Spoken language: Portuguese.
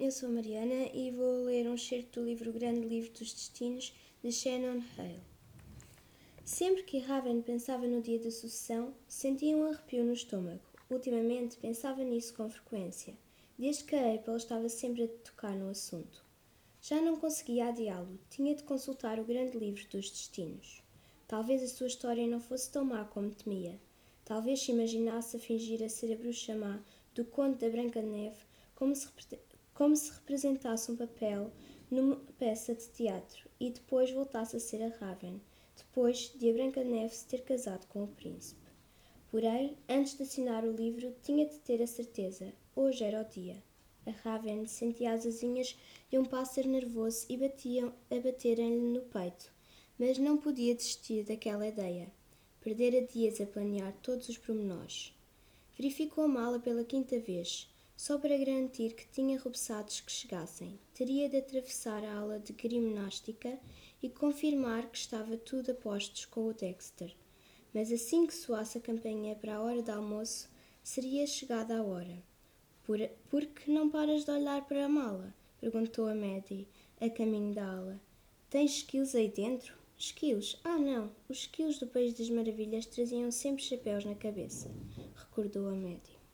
Eu sou a Mariana e vou ler um excerto do livro Grande Livro dos Destinos de Shannon Hale. Sempre que Raven pensava no dia da sucessão, sentia um arrepio no estômago. Ultimamente pensava nisso com frequência, desde que a April estava sempre a tocar no assunto. Já não conseguia adiá-lo, tinha de consultar o grande livro dos destinos. Talvez a sua história não fosse tão má como temia. Talvez se imaginasse a fingir a ser a bruxa má do Conde da Branca de Neve como se, como se representasse um papel numa peça de teatro e depois voltasse a ser a Raven, depois de a Branca de Neve se ter casado com o príncipe. Porém, antes de assinar o livro, tinha de ter a certeza: hoje era o dia. A Raven sentia as asinhas de um pássaro nervoso e batiam a baterem-lhe no peito, mas não podia desistir daquela ideia. Perdera dias a planear todos os pormenores. Verificou a mala pela quinta vez, só para garantir que tinha repousados que chegassem. Teria de atravessar a aula de gimnástica e confirmar que estava tudo a postos com o Dexter. Mas assim que soasse a campanha para a hora de almoço, seria chegada a hora. Por, por que não paras de olhar para a mala? perguntou a Maddie, a caminho da aula. Tens skills aí dentro? Esquilos? Ah, não. Os esquilos do País das Maravilhas traziam sempre chapéus na cabeça, recordou a média.